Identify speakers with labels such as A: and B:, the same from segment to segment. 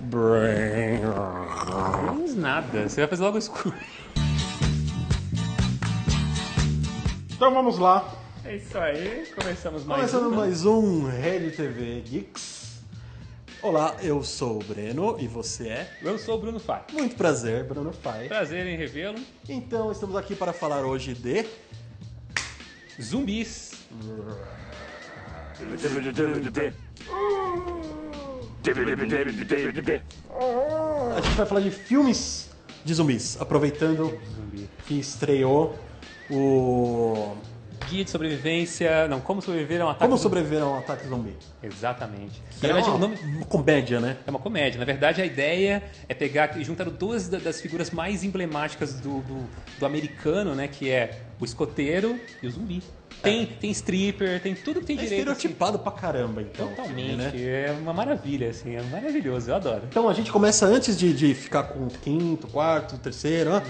A: Brains nada. Você vai fazer logo escuro.
B: Então vamos lá.
A: É isso aí. Começamos mais
B: Começando
A: um,
B: mais um Rede TV Geeks. Olá, eu sou o Breno e você é?
A: Eu sou o Bruno Fai.
B: Muito prazer, Bruno Fai.
A: Prazer em revê-lo.
B: Então estamos aqui para falar hoje de
A: Zumbis.
B: A gente vai falar de filmes de zumbis, aproveitando que estreou o
A: Guia de sobrevivência. Não, como sobreviver a um ataque.
B: Como sobreviver a um ataque zumbi.
A: Exatamente.
B: Que
A: Na verdade,
B: é uma,
A: o nome
B: uma comédia, né?
A: É uma comédia. Na verdade, a ideia é pegar e juntar duas da- das figuras mais emblemáticas do, do, do americano, né? Que é o escoteiro e o zumbi. Tem, tem stripper, tem tudo que tem
B: É
A: direito. assim.
B: estereotipado pra caramba, então.
A: Totalmente.
B: né?
A: É uma maravilha, assim. É maravilhoso. Eu adoro.
B: Então a gente começa antes de, de ficar com o quinto, quarto, terceiro. ah,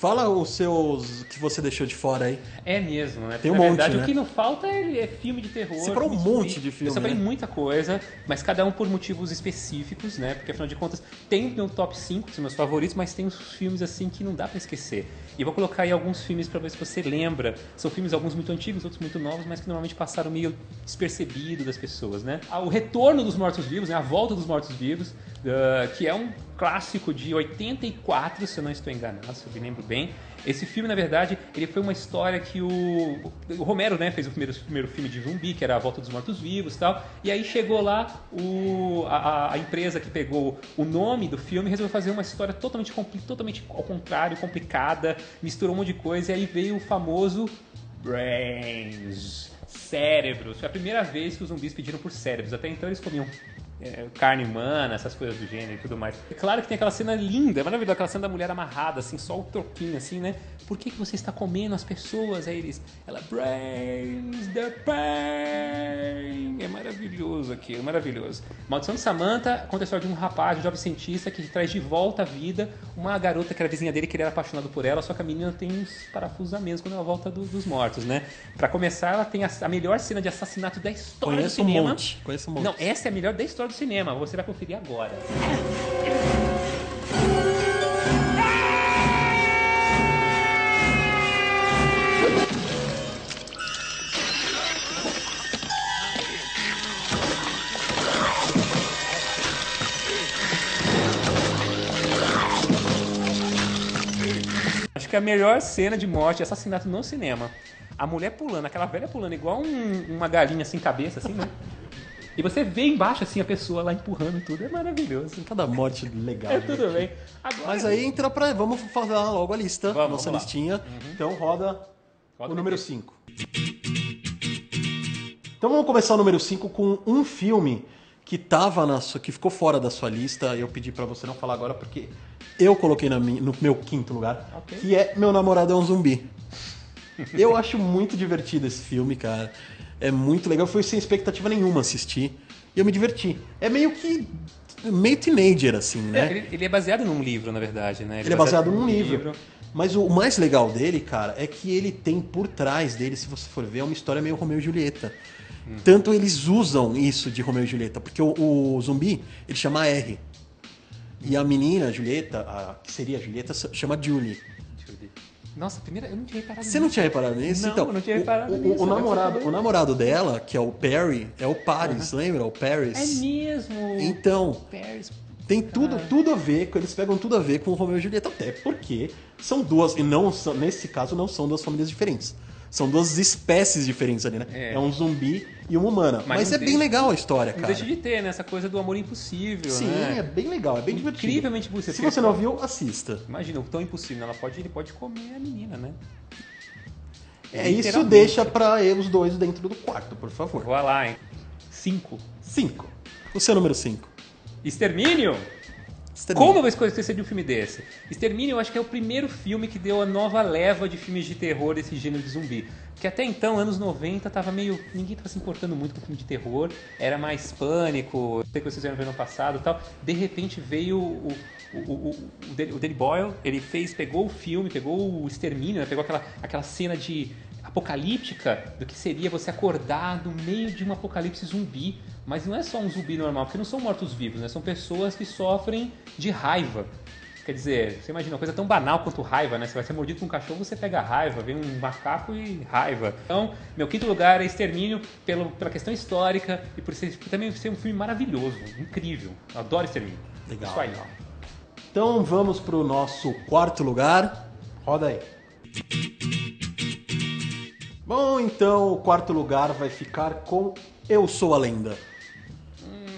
B: Fala os seus que você deixou de fora aí.
A: É mesmo, né?
B: Tem um
A: Na
B: monte,
A: verdade,
B: né?
A: o que não falta é, é filme de terror.
B: Você um monte de filme,
A: Eu separei
B: né?
A: muita coisa, mas cada um por motivos específicos, né? Porque afinal de contas, tem meu top 5, que são meus favoritos, mas tem uns filmes assim que não dá pra esquecer. E eu vou colocar aí alguns filmes pra ver se você lembra. São filmes alguns muito antigos, outros muito novos, mas que normalmente passaram meio despercebido das pessoas, né? Ah, O Retorno dos Mortos-Vivos, né? A Volta dos Mortos-Vivos, ah, que é um clássico de 84, se eu não estou enganado, se eu me lembro bem. Esse filme, na verdade, ele foi uma história que o, o Romero, né, fez o primeiro, primeiro filme de zumbi, que era A Volta dos Mortos-Vivos e tal. E aí chegou lá o, a, a empresa que pegou o nome do filme e resolveu fazer uma história totalmente, totalmente ao contrário, complicada, misturou um monte de coisa e aí veio o famoso Brains, cérebros. Foi a primeira vez que os zumbis pediram por cérebros. Até então eles comiam é, carne humana, essas coisas do gênero e tudo mais. É claro que tem aquela cena linda, maravilhosa, aquela cena da mulher amarrada, assim, só o troquinho, assim, né? Por que, que você está comendo as pessoas? Aí eles, ela, brains, the pain. É maravilhoso aquilo, maravilhoso. Maldição de Samantha conta a história de um rapaz, um jovem cientista, que traz de volta à vida uma garota que era vizinha dele, que ele era apaixonado por ela, só que a menina tem uns parafusos a menos quando ela volta do- dos mortos, né? Pra começar, ela tem a, a melhor cena de assassinato da história
B: Conheço
A: do
B: um
A: cinema.
B: monte. Conheço um monte.
A: Não, essa é a melhor da história do cinema. Você vai conferir agora. Acho que é a melhor cena de morte, assassinato no cinema. A mulher pulando, aquela velha pulando igual um- uma galinha sem cabeça, assim, né? E você vê embaixo, assim, a pessoa lá empurrando tudo. É maravilhoso.
B: Cada morte legal.
A: É
B: né?
A: tudo bem. Agora,
B: Mas aí entra pra. Vamos fazer logo a lista,
A: Vamos,
B: nossa
A: vamos
B: listinha. Então roda,
A: Roda
B: o número
A: quê?
B: 5. Então vamos começar o número 5 com um filme que tava na sua, que ficou fora da sua lista. Eu pedi pra você não falar agora porque eu coloquei na minha- no meu quinto lugar,
A: Ok.
B: que é Meu Namorado é um Zumbi. Eu acho muito divertido esse filme, cara. É muito legal. Foi sem expectativa nenhuma assistir. E eu me diverti. É meio que. meio teenager, assim, né?
A: É, ele, ele é baseado num livro, na verdade, né?
B: Ele é baseado num livro. Mas o mais legal dele, cara, é que ele tem por trás dele, se você for ver, é uma história meio Romeu e Julieta. Tanto eles usam isso de Romeu e Julieta, porque o, o zumbi, ele chama R. E a menina, a Julieta, a, que seria a Julieta, chama Julie.
A: Ver. Nossa, primeira, eu não tinha reparado
B: Você não tinha reparado nisso?
A: Não,
B: então,
A: eu não tinha
B: o-
A: reparado
B: o,
A: nisso,
B: O,
A: agora
B: namorado, o namorado dela, que é o Perry, é o Paris, lembra? O Paris.
A: É mesmo.
B: Então,
A: Paris.
B: Tem tudo,
A: Cara.
B: tudo a ver, com- eles pegam tudo a ver com o Romeu e Julieta, até porque são duas, e não são, nesse caso não são duas famílias diferentes. São duas espécies diferentes ali, né?
A: É.
B: É, um zumbi e uma humana.
A: Mas
B: Mas,
A: não
B: é bem legal a história,
A: Não
B: cara.
A: deixa de ter, né? Essa coisa do amor impossível,
B: Sim,
A: né?
B: é bem legal, é bem divertido.
A: Incrivelmente impossível.
B: Se você não viu, assista.
A: Imagina, o tão impossível. Ela pode, ele pode comer a menina, né?
B: É isso deixa pra os dois dentro do quarto, por favor.
A: Vou lá, hein? Cinco.
B: Cinco. O seu número cinco.
A: Extermínio?
B: Extermínio.
A: Como eu vou esquecer de um filme desse? Extermínio, eu acho que é o primeiro filme que deu a nova leva de filmes de terror desse gênero de zumbi. Porque até então, anos 90, tava meio. ninguém tava se importando muito com filme de terror, era mais pânico, sei que vocês viram no passado e tal. De repente veio o. O, o, o Danny Boyle, ele fez, pegou o filme, pegou o extermínio, né? pegou aquela, aquela cena de apocalíptica do que seria você acordar no meio de um apocalipse zumbi, Mas não é só um zumbi normal, porque não são mortos-vivos, né? São pessoas que sofrem de raiva. Quer dizer, você imagina uma coisa tão banal quanto raiva, né? Você vai ser mordido por um cachorro, você pega raiva, vem um macaco e raiva. Então, meu quinto lugar é Extermínio pelo, pela questão histórica e por, ser, por também ser um filme maravilhoso, incrível. Eu adoro Extermínio.
B: Legal,
A: Isso aí.
B: legal. Então vamos pro nosso quarto lugar. Roda aí. Bom, então o quarto lugar vai ficar com Eu Sou a Lenda.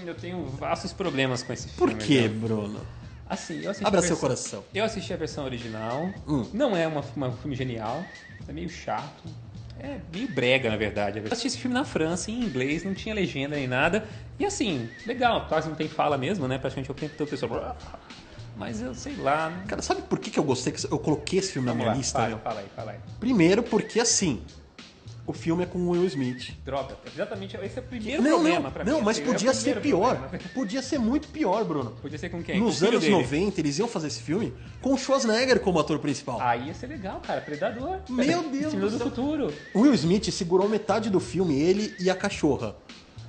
A: Eu tenho vastos problemas com esse
B: Por
A: filme.
B: quê,
A: viu?
B: Bruno?
A: Assim, eu assisti
B: Abra
A: a
B: seu
A: versão-
B: coração.
A: Eu assisti a versão original.
B: Hum.
A: Não é uma, uma- um filme genial. É meio chato. É meio brega, na verdade. Eu assisti esse filme na França, em inglês, não tinha legenda nem nada. E assim, legal, quase não tem fala mesmo, né? Praticamente o tempo todo o pessoal. Mas eu sei lá. né?
B: Cara, sabe por que que eu gostei? que Eu coloquei esse filme na
A: Vamos
B: minha
A: lá,
B: lista,
A: fala,
B: meu?
A: fala aí, fala aí.
B: Primeiro porque, assim, o filme é com o Will Smith.
A: Droga, exatamente. Esse é o primeiro
B: Não,
A: problema
B: não,
A: pra
B: não,
A: mim.
B: mas
A: assim, é
B: podia ser
A: primeiro
B: pior.
A: problema.
B: Podia ser muito pior, Bruno.
A: Podia ser com quem?
B: Nos
A: com
B: anos
A: dele.
B: 90, eles iam fazer esse filme com o Schwarzenegger como ator principal.
A: Aí ia ser legal, cara. Predador.
B: Meu Deus do
A: do futuro.
B: O Will Smith segurou metade do filme, ele e a cachorra.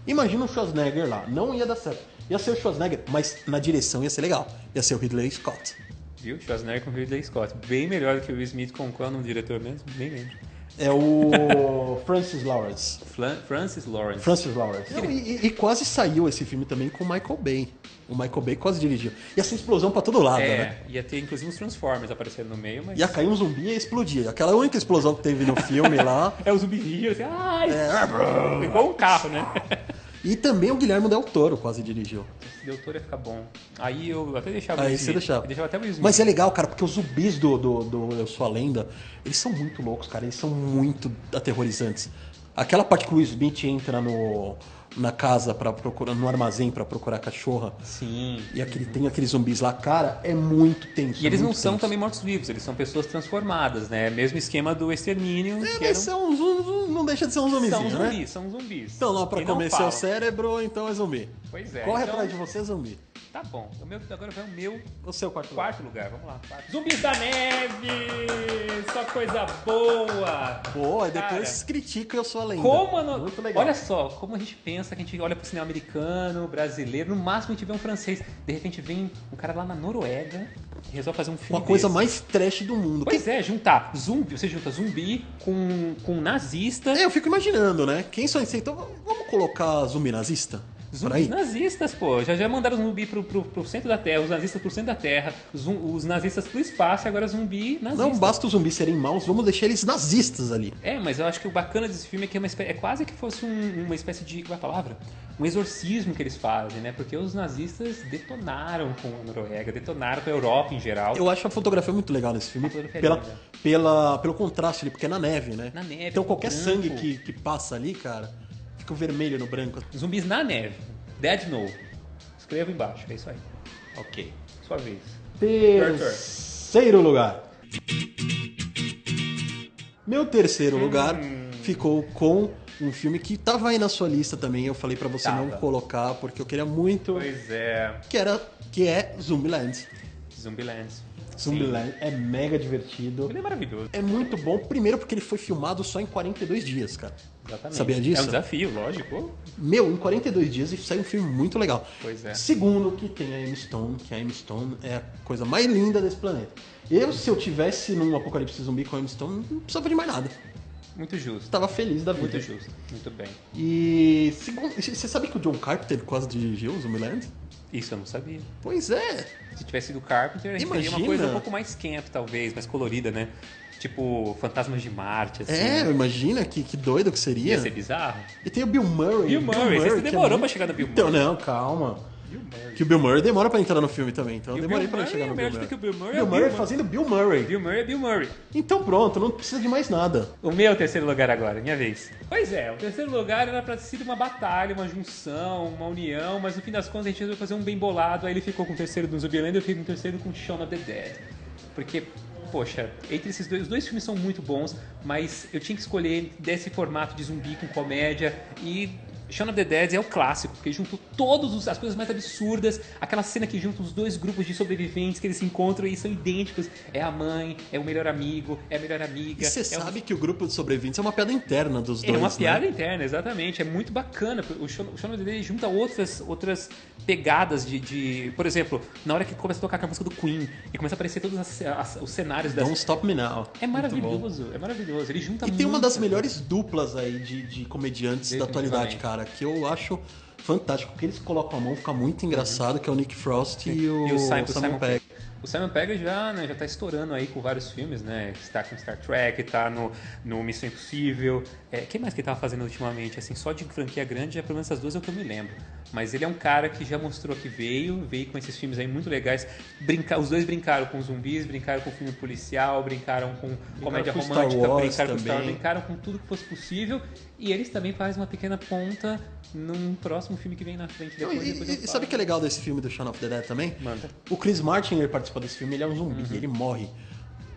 B: Imagina o Schwarzenegger lá. Não ia dar certo. Ia ser o Schwarzenegger, mas na direção ia ser legal. Ia ser o Ridley Scott.
A: Viu? Schwarzenegger com o Ridley Scott. Bem melhor do que o Will Smith com qual é o nome do diretor mesmo? Nem lembro.
B: É o Francis Lawrence.
A: Francis Lawrence.
B: Francis Lawrence. Não, e, e- e quase saiu esse filme também com o Michael Bay. O Michael Bay quase dirigiu. Ia ser explosão pra todo lado,
A: É,
B: né?
A: ia ter inclusive uns Transformers aparecendo no meio, mas.
B: Ia cair um zumbi e ia explodir. Aquela única explosão que teve no filme lá.
A: É o zumbi rio, assim, ai!
B: É,
A: Igual um carro, né?
B: E também o Guilherme Del Toro quase dirigiu.
A: Esse doutor ia ficar bom. Aí eu até deixava
B: Aí você deixava.
A: Deixava até o Smith.
B: Mas é legal, cara, porque os zumbis do, do, do Eu Sou a Lenda, eles são muito loucos, cara. Eles são muito aterrorizantes. Aquela parte que o Smith entra no, na casa para procurar, no armazém pra procurar cachorra.
A: Sim.
B: E aquele, tem aqueles zumbis lá, cara, é muito tenso.
A: E eles
B: é
A: não são
B: tenso.
A: também mortos-vivos, eles são pessoas transformadas, né? Mesmo esquema do extermínio.
B: É,
A: que
B: mas são um zum- zum- não deixa de ser um zumbizinho,
A: são
B: né?
A: zumbis, são zumbis.
B: Então lá pra
A: não
B: comer seu cérebro, então é zumbi.
A: Pois é.
B: Corre
A: então,
B: atrás de você, zumbi.
A: Tá bom. O meu, agora vai o meu
B: O seu quarto lugar.
A: quarto lugar. Vamos lá. Quarto. Zumbis da neve! Só coisa boa!
B: Boa,
A: Cara,
B: depois critica Eu Sou a Lenda.
A: Como no-
B: Muito legal.
A: Olha só, como a gente pensa que a gente olha pro cinema americano, brasileiro, no máximo a gente vê um francês. De repente vem um cara lá na Noruega e resolve fazer um filme.
B: Uma coisa
A: desse.
B: mais trash do mundo.
A: Pois é, juntar zumbi, você junta zumbi com, com nazista.
B: É, eu fico imaginando, né? Quem só então vamos colocar zumbi nazista?
A: Zumbis nazistas, pô. Já, já mandaram zumbi pro, pro, pro centro da Terra, os nazistas pro centro da Terra, zum- os nazistas pro espaço e agora zumbi nazista.
B: Não basta os zumbis serem maus, vamos deixar eles nazistas ali.
A: É, mas eu acho que o bacana desse filme é que é, uma é quase que fosse um- uma espécie de. Qual é a palavra? Um exorcismo que eles fazem, né? Porque os nazistas detonaram com a Noruega, detonaram com a Europa em geral.
B: Eu acho a fotografia muito legal nesse filme,
A: é
B: pela, pela, pelo contraste ali, porque é na neve, né?
A: Na neve,
B: Então qualquer
A: branco.
B: sangue que, que passa ali, cara, fica o vermelho no branco.
A: Zumbis na neve. Dead No. Escreva embaixo, é isso aí.
B: Ok.
A: Sua vez.
B: Terceiro lugar. Meu terceiro lugar
A: Hum.
B: ficou com um filme que tava aí na sua lista também. Eu falei pra você não
A: Tava.
B: colocar porque eu queria muito,
A: Pois é.
B: que era que é Zombieland.
A: Zumbiland.
B: Zombieland é mega divertido.
A: Ele é maravilhoso.
B: É muito bom, primeiro porque ele foi filmado só em 42 dias, cara.
A: Exatamente.
B: Sabia disso?
A: É um desafio, lógico.
B: Meu, em 42 dias e sai um filme muito legal.
A: Pois é.
B: Segundo, que tem a Amy Stone, que a Amy Stone é a coisa mais linda desse planeta. Eu, se eu tivesse num apocalipse zumbi com a Amy Stone, não precisava de mais nada.
A: Muito justo.
B: Tava feliz da vida.
A: Muito justo. Muito bem.
B: E segundo, você sabe que o John Carpenter quase dirigiu o Zombieland?
A: Isso eu não sabia.
B: Pois é.
A: Se tivesse sido Carpenter, a gente teria uma
B: Imagina.
A: coisa um pouco mais camp, talvez, mais colorida, né? Tipo, Fantasmas de Marte, assim.
B: É, imagina que, que doido que seria.
A: Ia ser bizarro.
B: E tem o Bill Murray.
A: Bill Murray, você
B: que
A: demorou
B: é muito-
A: pra chegar no Bill
B: Então,
A: Murray.
B: não, calma. Que o Bill Murray demora pra entrar no filme também, então eu demorei pra
A: Murray
B: chegar
A: é
B: no
A: melhor
B: Bill Murray.
A: que o Bill Murray, é
B: Bill
A: o
B: Murray
A: Bill
B: fazendo Bill Murray.
A: Bill Murray é Bill Murray.
B: Então pronto, não precisa de mais nada.
A: O meu terceiro lugar agora, minha vez. Pois é, o terceiro lugar era pra ter sido uma batalha, uma junção, uma união, mas no fim das contas a gente resolveu fazer um bem bolado, aí ele ficou com o terceiro do Zumbiland e eu fiquei com o terceiro com Shaun of the Dead. Porque, poxa, entre esses dois, os dois filmes são muito bons, mas eu tinha que escolher desse formato de zumbi com comédia e Shaun of the Dead é o clássico, porque juntou todas as coisas mais absurdas, aquela cena que junta os dois grupos de sobreviventes que eles se encontram e são idênticos. É a mãe, é o melhor amigo, é a melhor amiga.
B: E você
A: é
B: sabe que o grupo de sobreviventes é uma piada interna dos
A: É
B: dois.
A: uma
B: né?
A: piada interna, exatamente. É muito bacana. O Shaun o Shaun of the Dead junta outras, outras pegadas de, de- Por exemplo, na hora que começa a tocar a música do Queen e começa a aparecer todos as- as- os cenários das.
B: Don't Stop Me Now.
A: É maravilhoso, é maravilhoso. Ele junta
B: E tem uma das melhores duplas aí de, de comediantes da atualidade, cara, que eu acho fantástico, porque eles colocam a mão, fica muito engraçado, que é o Nick Frost e o,
A: E o Simon,
B: Simon Pegg.
A: O Simon Pegg já, né, já tá estourando aí com vários filmes, né? Está com Star Trek, tá no, no Missão Impossível. É, quem mais que ele tava fazendo ultimamente? Assim, só de franquia grande, pelo menos essas duas é o que eu me lembro. Mas ele é um cara que já mostrou que veio, veio com esses filmes aí muito legais. Brinca, os dois brincaram com zumbis, brincaram com filme policial, brincaram com comédia
B: com Star
A: romântica,
B: Wars
A: brincaram com Star Wars,
B: também.
A: brincaram com tudo que fosse possível. E eles também fazem uma pequena ponta num próximo filme que vem na frente
B: Não,
A: depois.
B: e,
A: depois
B: e- e sabe o que é legal desse filme do Shaun of the Dead também?
A: Manda.
B: O Chris Martin, ele participa desse filme, ele é um zumbi,
A: Uhum.
B: ele morre.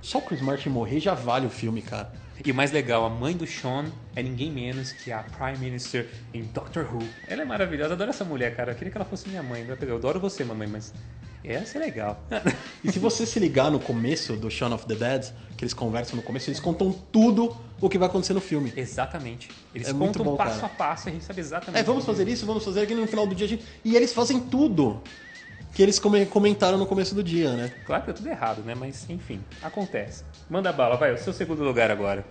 B: Só o Chris Martin morrer já vale o filme, cara.
A: E o mais legal, a mãe do Sean é ninguém menos que a Prime Minister em Doctor Who. Ela é maravilhosa, adoro essa mulher, cara. Eu queria que ela fosse minha mãe. Eu adoro você, mamãe, mas essa é legal.
B: E se você se ligar no começo do Shaun of the Dead, que eles conversam no começo, eles contam tudo o que vai acontecer no filme.
A: exatamente. Eles
B: É
A: contam
B: bom,
A: passo
B: cara.
A: a passo, a gente sabe exatamente.
B: É, vamos fazer isso, vamos fazer aquilo no final do dia. a gente- E eles fazem tudo que eles come- comentaram no começo do dia, né?
A: Claro que é tudo errado, né? Mas enfim, acontece. Manda bala, vai, o seu segundo lugar agora.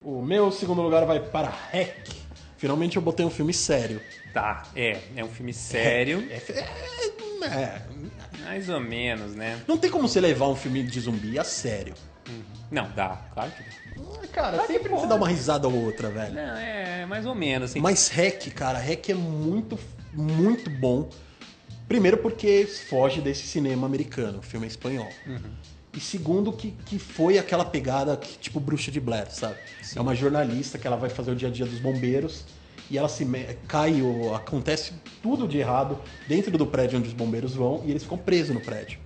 B: O meu segundo lugar vai para Hack. Finalmente eu botei um filme sério.
A: Tá, é, é um filme sério,
B: É, é- é-
A: mais ou menos, né?
B: não tem como você levar um filme de zumbi a sério.
A: Não, dá, claro que dá.
B: Ah, Cara,
A: Claro
B: sempre você dá uma risada ou outra, velho.
A: Não, é mais ou menos. Assim.
B: Mas Hack, cara, Hack é muito, muito bom. Primeiro porque foge desse cinema americano, o filme é espanhol. E segundo que, que foi aquela pegada que, tipo Bruxa de Blair, sabe? É uma jornalista que ela vai fazer o dia a dia dos bombeiros e ela se cai, ou acontece tudo de errado dentro do prédio onde os bombeiros vão e eles ficam presos no prédio.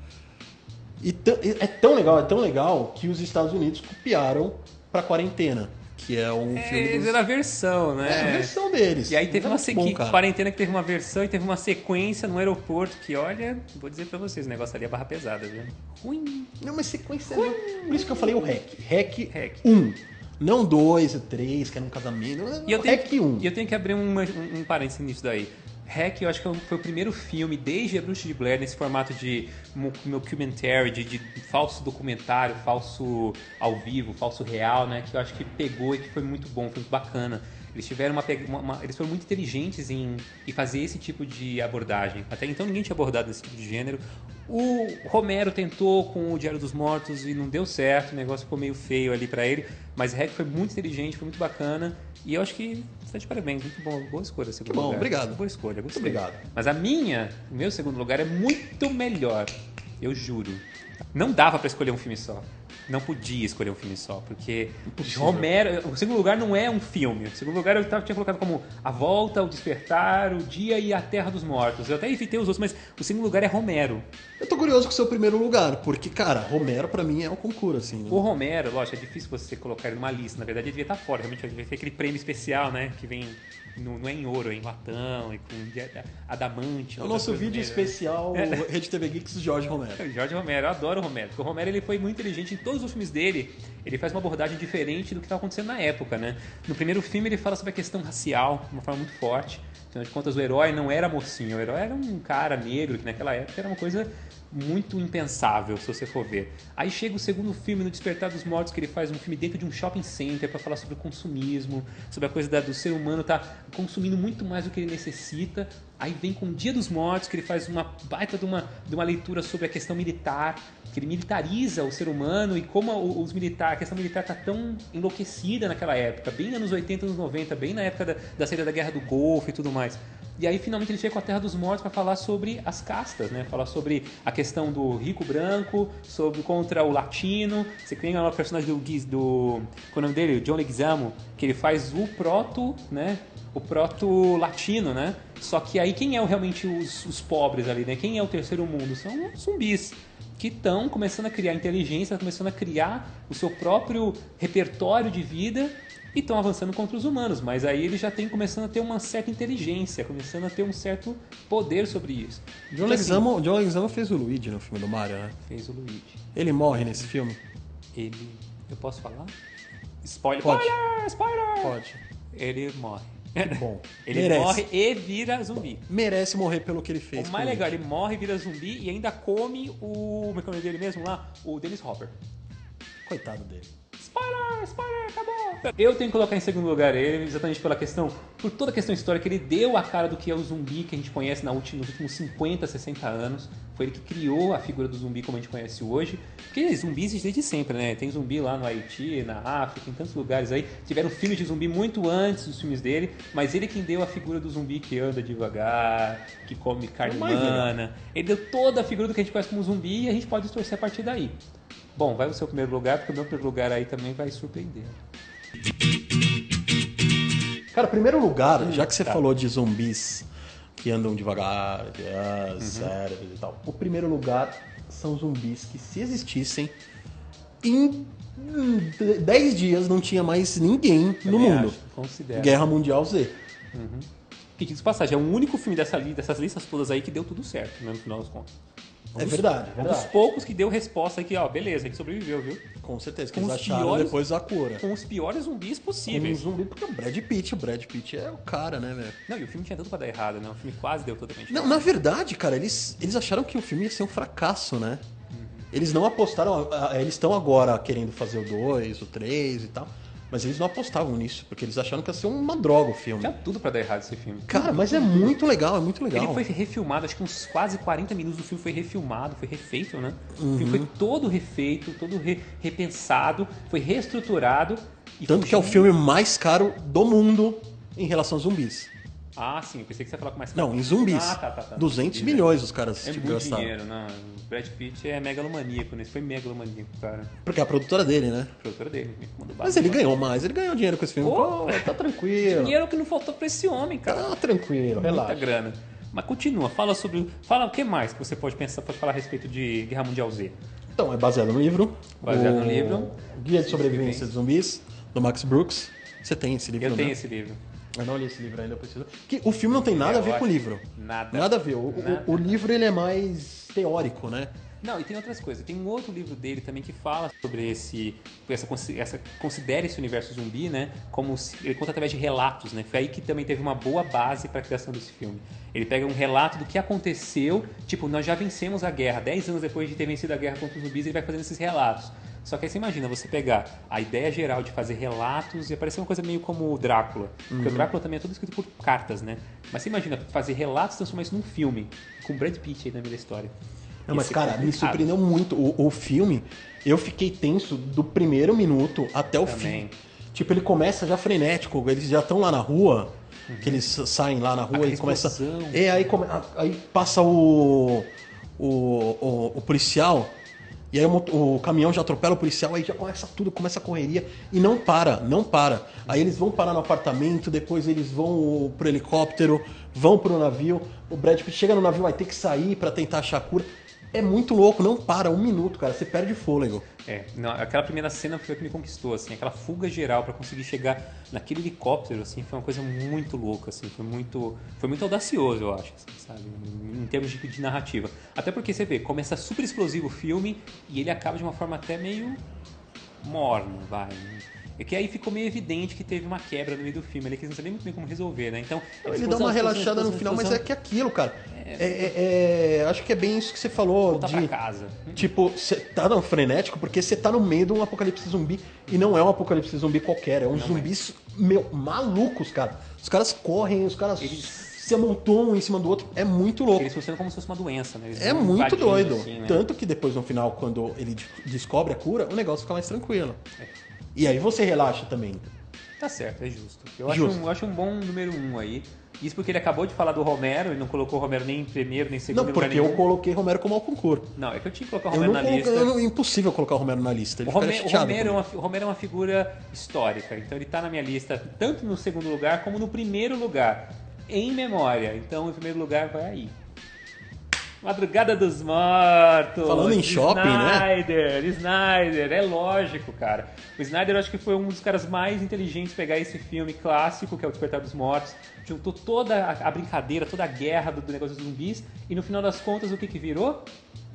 B: E é tão legal, é tão legal que os Estados Unidos copiaram pra quarentena, que é um filme
A: É,
B: dos...
A: era a versão, né?
B: É, a versão deles.
A: E aí teve
B: é
A: uma sequência,
B: bom,
A: quarentena que teve uma versão e teve uma sequência no aeroporto que, olha, vou dizer pra vocês, o negócio ali é barra pesada, viu? Ruim.
B: Não, mas sequência. Por isso que eu falei o REC. REC
A: Hack.
B: 1. Não 2 e 3, que era um casamento.
A: E eu tenho,
B: REC 1.
A: e eu tenho que abrir uma- um, um parênteses nisso daí. Hack, eu acho que foi o primeiro filme desde a Bruxa de Blair nesse formato de mockumentary, de, de falso documentário, falso ao vivo, falso real, né? Que eu acho que pegou e que foi muito bom, foi muito bacana. Eles tiveram uma, uma- eles foram muito inteligentes em, em fazer esse tipo de abordagem. Até então ninguém tinha abordado esse tipo de gênero. O Romero tentou com o Diário dos Mortos e não deu certo, o negócio ficou meio feio ali pra ele. Mas Hack foi muito inteligente, foi muito bacana. E eu acho que você tá de parabéns, muito bom, boa escolha. Segundo
B: bom,
A: lugar.
B: obrigado.
A: Boa escolha, gostei.
B: Muito obrigado.
A: Mas a minha, o meu segundo lugar é muito melhor, eu juro. Não dava pra escolher um filme só. Não podia escolher um filme só, porque
B: Impossível.
A: Romero, o segundo lugar não é um filme. O segundo lugar eu tava- tinha colocado como A Volta, O Despertar, O Dia e a Terra dos Mortos. Eu até evitei os outros, mas o segundo lugar é Romero.
B: Eu tô curioso com o seu primeiro lugar, porque, cara, Romero pra mim é um concurso, assim. né?
A: O Romero, lógico, é difícil você colocar ele numa lista. Na verdade, ele devia estar fora. Realmente, devia ter aquele prêmio especial, né? Que vem, no- não é em ouro, é em latão e com adamante.
B: É o nosso vídeo especial Rede TV Geeks Jorge Romero.
A: Jorge Romero, eu adoro o Romero, porque o Romero ele foi muito inteligente em todos os filmes dele. Ele faz uma abordagem diferente do que estava acontecendo na época, né? No primeiro filme ele fala sobre a questão racial de uma forma muito forte. Afinal de contas, o herói não era mocinho, o herói era um cara negro que naquela época era uma coisa muito impensável, se você for ver. Aí chega o segundo filme, No Despertar dos Mortos, que ele faz um filme dentro de um shopping center para falar sobre o consumismo, sobre a coisa da- do ser humano tá consumindo muito mais do que ele necessita. Aí vem com o Dia dos Mortos, que ele faz uma baita de uma, de uma leitura sobre a questão militar, que ele militariza o ser humano e como os militar, a questão militar tá tão enlouquecida naquela época, bem anos 80, anos 90, bem na época da, da saída da Guerra do Golfo e tudo mais. E aí finalmente ele chega com a Terra dos Mortos para falar sobre as castas, né? Falar sobre a questão do rico branco, sobre contra o latino. Você tem lá o personagem do Giz, do qual é o nome dele, o John Leguizamo, que ele faz o proto, né? O proto latino, né? Só que aí quem é o- realmente os, os pobres ali, né? Quem é o terceiro mundo? São os zumbis que estão começando a criar inteligência, começando a criar o seu próprio repertório de vida e estão avançando contra os humanos, mas aí eles já têm começando a ter uma certa inteligência, começando a ter um certo poder sobre isso.
B: John
A: Então, assim,
B: Leguizamo, John Leguizamo fez o Luigi no filme do Mario, né?
A: fez o Luigi.
B: Ele morre nesse filme?
A: Ele. Eu posso falar? Spoiler!
B: Pode.
A: Spoiler! Spoiler!
B: Pode.
A: Ele morre.
B: Bom,
A: Ele
B: merece.
A: morre e vira zumbi.
B: Merece morrer pelo que ele fez.
A: O mais legal, ele morre, vira zumbi e ainda come o. Como é que é o nome dele mesmo lá? O Dennis Hopper.
B: Coitado dele.
A: Spoiler, spoiler, acabou. Eu tenho que colocar em segundo lugar ele, exatamente pela questão, por toda a questão histórica, ele deu a cara do que é o zumbi que a gente conhece na última, nos últimos 50, 60 anos. Foi ele que criou a figura do zumbi como a gente conhece hoje. Porque zumbi existe desde sempre, né? Tem zumbi lá no Haiti, na África, em tantos lugares aí. Tiveram filmes de zumbi muito antes dos filmes dele, mas ele quem deu a figura do zumbi que anda devagar, que come carne
B: É
A: humana. Ele deu toda a figura do que a gente conhece como zumbi e a gente pode distorcer a partir daí. Bom, vai o seu primeiro lugar, porque o meu primeiro lugar aí também vai surpreender.
B: Cara, primeiro lugar, já que você
A: tá.
B: falou de zumbis que andam devagar, que, ah,
A: Uhum.
B: cérebros e tal. O primeiro lugar são zumbis que, se existissem, em hum, 10 dias não tinha mais ninguém no
A: Também
B: mundo.
A: acho, considero.
B: Guerra Mundial Z.
A: Que diz passagem, é o único filme dessa dessas listas todas aí que deu tudo certo, né, no final das contas.
B: É verdade,
A: Um dos poucos que deu resposta aqui, ó, beleza, gente sobreviveu, viu?
B: Com certeza, que
A: Com
B: eles
A: os
B: acharam
A: piores-
B: depois a cura.
A: Com os piores zumbis
B: Com um
A: possíveis.
B: zumbi, porque o Brad Pitt, o Brad Pitt é o cara, né, velho?
A: Não, e o filme tinha tudo pra dar errado, né? O filme quase deu totalmente
B: Não,
A: errado.
B: na verdade, cara, eles, eles acharam que o filme ia ser um fracasso, né?
A: Uhum.
B: Eles não apostaram. Eles estão agora querendo fazer o 2, o 3 e tal. Mas eles não apostavam nisso, porque eles acharam que ia ser uma droga o filme.
A: Tinha tudo pra dar errado esse filme.
B: Cara, mas é muito legal, é muito legal.
A: Ele foi refilmado, acho que uns quase 40 minutos do filme foi refilmado, foi refeito, né? O
B: Uhum.
A: filme foi todo refeito, todo re- repensado, foi reestruturado. E
B: Tanto que é o filme mais caro do mundo em relação a zumbis.
A: Ah, sim, eu pensei que você ia falar com mais
B: Não, em zumbis.
A: Ah, tá, tá, tá.
B: 200
A: Entendi.
B: milhões os caras
A: É muito
B: gastaram.
A: dinheiro, não. O Brad Pitt é megalomaníaco, né? Esse foi megalomaníaco, cara.
B: Porque é a produtora dele, né?
A: A produtora dele, mandou
B: Mas ele ganhou mais, ele ganhou dinheiro com esse filme.
A: Pô,
B: Pô, tá tranquilo.
A: Dinheiro que não faltou pra esse homem, cara.
B: Tá tranquilo,
A: Muita
B: relaxa.
A: grana. Mas continua, fala sobre. Fala o que mais que você pode pensar, pode falar a respeito de Guerra Mundial Z.
B: Então, é baseado no livro.
A: Baseado
B: O
A: no livro.
B: Guia de Sobrevivência de Zumbis, do Max Brooks. Você tem esse livro,
A: Eu tenho
B: né?
A: esse livro.
B: Eu não li esse livro ainda, eu preciso. Que o filme não tem nada
A: É
B: a ver com o livro.
A: Nada.
B: Nada a ver. O, o-
A: Nada.
B: o livro ele é mais teórico, né?
A: Não, e tem outras coisas. Tem um outro livro dele também que fala sobre esse. Essa, essa, considera esse universo zumbi, né? Como se- ele conta através de relatos, né? Foi aí que também teve uma boa base para a criação desse filme. Ele pega um relato do que aconteceu, tipo, nós já vencemos a guerra. Dez anos depois de ter vencido a guerra contra os zumbis, ele vai fazendo esses relatos. Só que aí você imagina você pegar a ideia geral de fazer relatos e aparecer uma coisa meio como o Drácula. Porque o Drácula também é todo escrito por cartas, né? Mas você imagina fazer relatos e transformar isso num filme, com Brad Pitt aí na meio da história.
B: Não, mas cara, me surpreendeu muito. O, o filme, eu fiquei tenso do primeiro minuto até o
A: Também.
B: fim. Tipo, ele começa já frenético, eles já estão lá na rua, que eles saem lá na rua
A: Aquela
B: e começa.
A: explosão.
B: É, aí, come- aí passa o, o, o, o policial. E aí o, o caminhão já atropela o policial, aí já começa tudo, começa a correria e não para, não para. Aí eles vão parar no apartamento, depois eles vão pro helicóptero, vão pro navio. O Brad Pitt chega no navio, vai ter que sair pra tentar achar a cura. É muito louco, não para, um minuto, cara, você perde fôlego.
A: É, não, aquela primeira cena foi a que me conquistou, assim, aquela fuga geral pra conseguir chegar naquele helicóptero, assim, foi uma coisa muito louca, assim, foi muito, foi muito audacioso, eu acho, assim, sabe, em termos de, de narrativa. Até porque você vê, começa super explosivo o filme e ele acaba de uma forma até meio morna, vai. É que aí ficou meio evidente que teve uma quebra no meio do filme, ali que eles não sabiam muito bem como resolver, né? Então,
B: Ele dá uma relaxada no final, mas é que é aquilo, cara. É, é- é- acho que é bem isso que você falou.
A: volta
B: de,
A: pra casa.
B: Tipo, você tá no frenético porque você tá no meio de um apocalipse zumbi e não é um apocalipse zumbi qualquer, é um zumbis, meu, malucos, cara. Os caras correm, os caras
A: Eles-
B: se amontoam um em cima do outro, é muito louco.
A: Eles funcionam como se fosse uma doença, né? Eles
B: É muito doido.
A: assim, né?
B: Tanto que depois, no final, quando ele de- descobre a cura, o negócio fica mais tranquilo.
A: É.
B: E aí você relaxa também.
A: Tá certo, é justo. Eu acho,
B: Justo.
A: um, eu acho um bom número um aí. Isso porque ele acabou de falar do Romero e não colocou o Romero nem em primeiro, nem em segundo
B: Não,
A: lugar
B: porque eu coloquei Romero como Alconcur.
A: Não, é que eu tinha que colocar o Romero
B: não
A: na
B: coloquei,
A: lista.
B: eu não- é impossível colocar o Romero na lista. Ele
A: O,
B: ficaria
A: Rome- o Romero, é uma, o Romero é uma figura histórica, então ele tá na minha lista tanto no segundo lugar como no primeiro lugar, em memória. Então, o primeiro lugar vai aí. Madrugada dos Mortos.
B: Falando em shopping, né?
A: Snyder, Snyder, é lógico, cara. O Snyder eu acho que foi um dos caras mais inteligentes pegar esse filme clássico, que é o Despertar dos Mortos, juntou toda a, brincadeira, toda a guerra do, do negócio dos zumbis, e no final das contas o que que virou?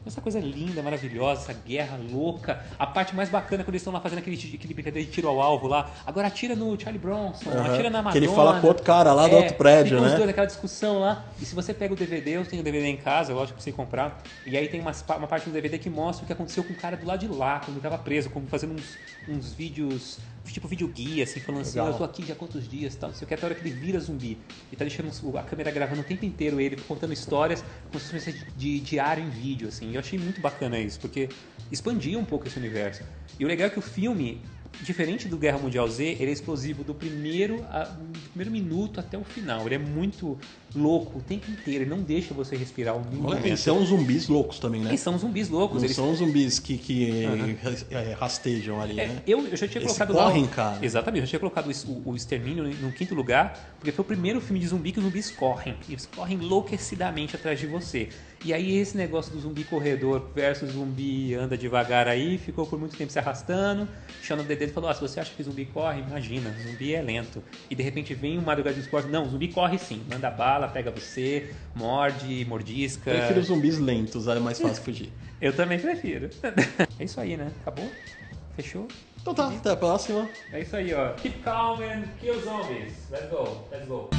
A: Essa coisa linda, maravilhosa, essa guerra louca. A parte mais bacana é quando eles estão lá fazendo aquele, aquele brincadeira de tiro ao alvo lá. Agora atira no Charlie Bronson,
B: Aham.
A: atira na Madonna.
B: Que ele fala com outro cara lá do outro prédio,
A: ficam os
B: né?
A: dois naquela discussão lá. E se você pega o DVD, eu tenho o DVD em casa, eu acho que você comprar. E aí tem umas pa- uma parte do DVD que mostra o que aconteceu com o cara do lado de lá, quando ele tava preso, como fazendo uns, uns vídeos, tipo vídeo guia, assim, falando assim,
B: Legal.
A: "Ah, eu tô aqui já há quantos dias, tal, não sei o que, até a hora que ele vira zumbi. E tá deixando a câmera gravando o tempo inteiro ele, contando histórias, como se fosse de, diário em vídeo, assim. Eu achei muito bacana isso, porque expandia um pouco esse universo. E o legal é que o filme, diferente do Guerra Mundial Z, ele é explosivo do primeiro, a- do primeiro minuto até o final. Ele é muito louco o tempo inteiro, ele não deixa você respirar um momento.
B: Eles são zumbis loucos também, né?
A: Eles são zumbis loucos.
B: Não
A: eles
B: são zumbis que, que é, rastejam ali,
A: É,
B: né?
A: eu, eu já tinha
B: Eles
A: colocado
B: correm,
A: lá.
B: cara.
A: Exatamente, eu já tinha colocado o, o- o Extermínio no quinto lugar, porque foi o primeiro filme de zumbi que os zumbis correm. Eles correm enlouquecidamente atrás de você. E aí esse negócio do zumbi corredor versus zumbi anda devagar aí, ficou por muito tempo se arrastando. Xana Dedê falou: ah, se você acha que zumbi corre, imagina, zumbi é lento. E de repente vem uma madrugada de esporte, não, zumbi corre sim, manda bala, pega você, morde, mordisca.
B: Prefiro zumbis lentos, é mais fácil fugir.
A: Eu também prefiro. é isso aí, né? Acabou? Fechou?
B: Então tá, até a próxima.
A: É isso aí, ó. Keep calm and kill zombies. Let's go, let's go.